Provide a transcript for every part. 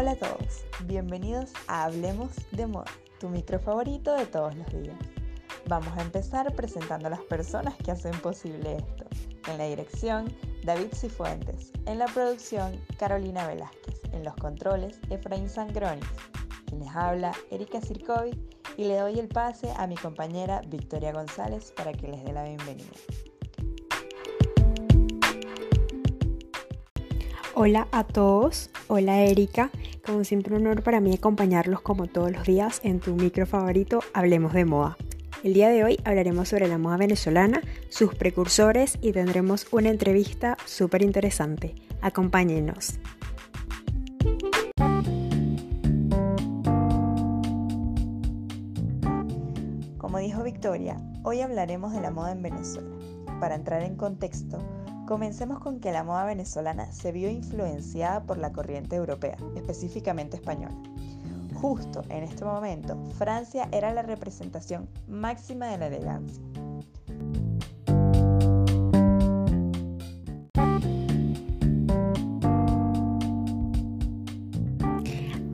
Hola a todos, bienvenidos a Hablemos de Moda, tu micro favorito de todos los días. Vamos a empezar presentando a las personas que hacen posible esto. En la dirección, David Cifuentes. En la producción, Carolina Velázquez. En los controles, Efraín Sangronis. Quien les habla, Erika Sirkovic. Y le doy el pase a mi compañera Victoria González para que les dé la bienvenida. Hola a todos, hola Erika, como siempre un honor para mí acompañarlos como todos los días en tu micro favorito Hablemos de Moda. El día de hoy hablaremos sobre la moda venezolana, sus precursores y tendremos una entrevista súper interesante. Acompáñenos. Como dijo Victoria, hoy hablaremos de la moda en Venezuela. Para entrar en contexto, Comencemos con que la moda venezolana se vio influenciada por la corriente europea, específicamente española. Justo en este momento, Francia era la representación máxima de la elegancia.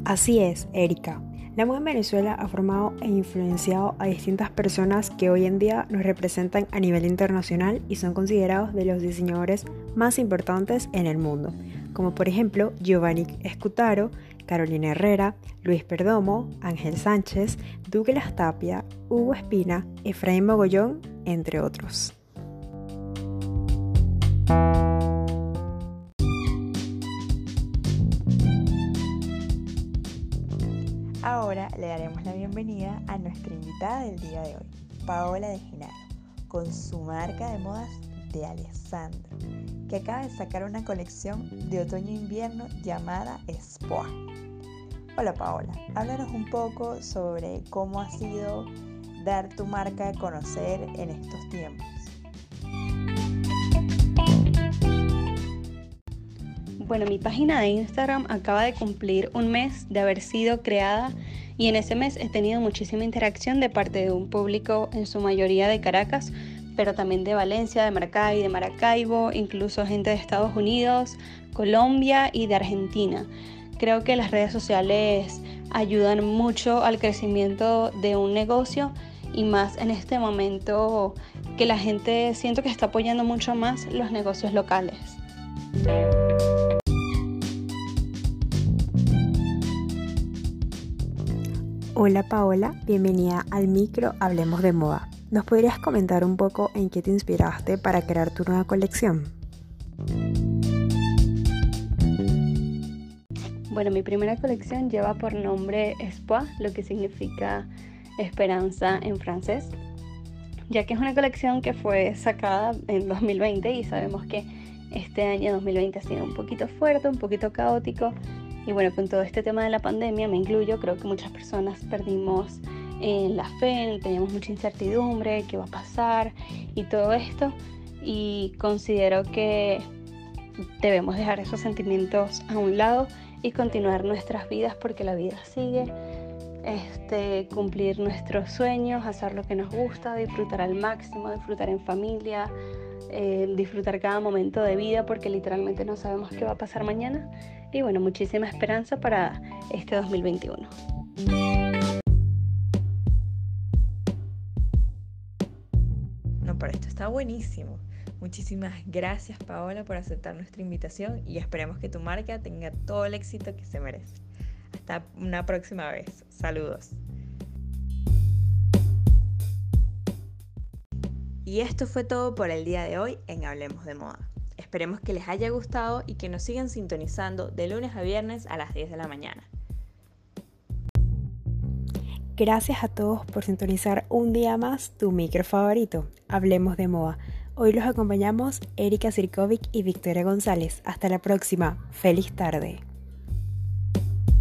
Así es, Erika. La moda en Venezuela ha formado e influenciado a distintas personas que hoy en día nos representan a nivel internacional y son considerados de los diseñadores más importantes en el mundo, como por ejemplo Giovanni Escutaro, Carolina Herrera, Luis Perdomo, Ángel Sánchez, Douglas Tapia, Hugo Espina, Efraín Mogollón, entre otros. Ahora le daremos la bienvenida a nuestra invitada del día de hoy, Paola de Genaro, con su marca de modas de Alessandro, que acaba de sacar una colección de otoño-invierno llamada Spoa. Hola Paola, háblanos un poco sobre cómo ha sido dar tu marca a conocer en estos tiempos. Bueno, mi página de Instagram acaba de cumplir un mes de haber sido creada y en ese mes he tenido muchísima interacción de parte de un público en su mayoría de Caracas, pero también de Valencia, de Maracay, de Maracaibo, incluso gente de Estados Unidos, Colombia y de Argentina. Creo que las redes sociales ayudan mucho al crecimiento de un negocio y más en este momento que la gente siento que está apoyando mucho más los negocios locales. Hola Paola, bienvenida al micro Hablemos de Moda. ¿Nos podrías comentar un poco en qué te inspiraste para crear tu nueva colección? Bueno, mi primera colección lleva por nombre Espoir, lo que significa esperanza en francés, ya que es una colección que fue sacada en 2020 y sabemos que este año 2020 ha sido un poquito fuerte, un poquito caótico y bueno, con todo este tema de la pandemia, me incluyo, creo que muchas personas perdimos eh, la fe, teníamos mucha incertidumbre, qué va a pasar y todo esto. Y considero que debemos dejar esos sentimientos a un lado y continuar nuestras vidas porque la vida sigue. Este, cumplir nuestros sueños, hacer lo que nos gusta, disfrutar al máximo, disfrutar en familia, eh, disfrutar cada momento de vida porque literalmente no sabemos qué va a pasar mañana. Y bueno, muchísima esperanza para este 2021. No, pero esto está buenísimo. Muchísimas gracias Paola por aceptar nuestra invitación y esperemos que tu marca tenga todo el éxito que se merece. Hasta una próxima vez. Saludos. Y esto fue todo por el día de hoy en Hablemos de Moda. Esperemos que les haya gustado y que nos sigan sintonizando de lunes a viernes a las 10 de la mañana. Gracias a todos por sintonizar un día más tu micro favorito. Hablemos de moda. Hoy los acompañamos Erika Sirkovic y Victoria González. Hasta la próxima. Feliz tarde.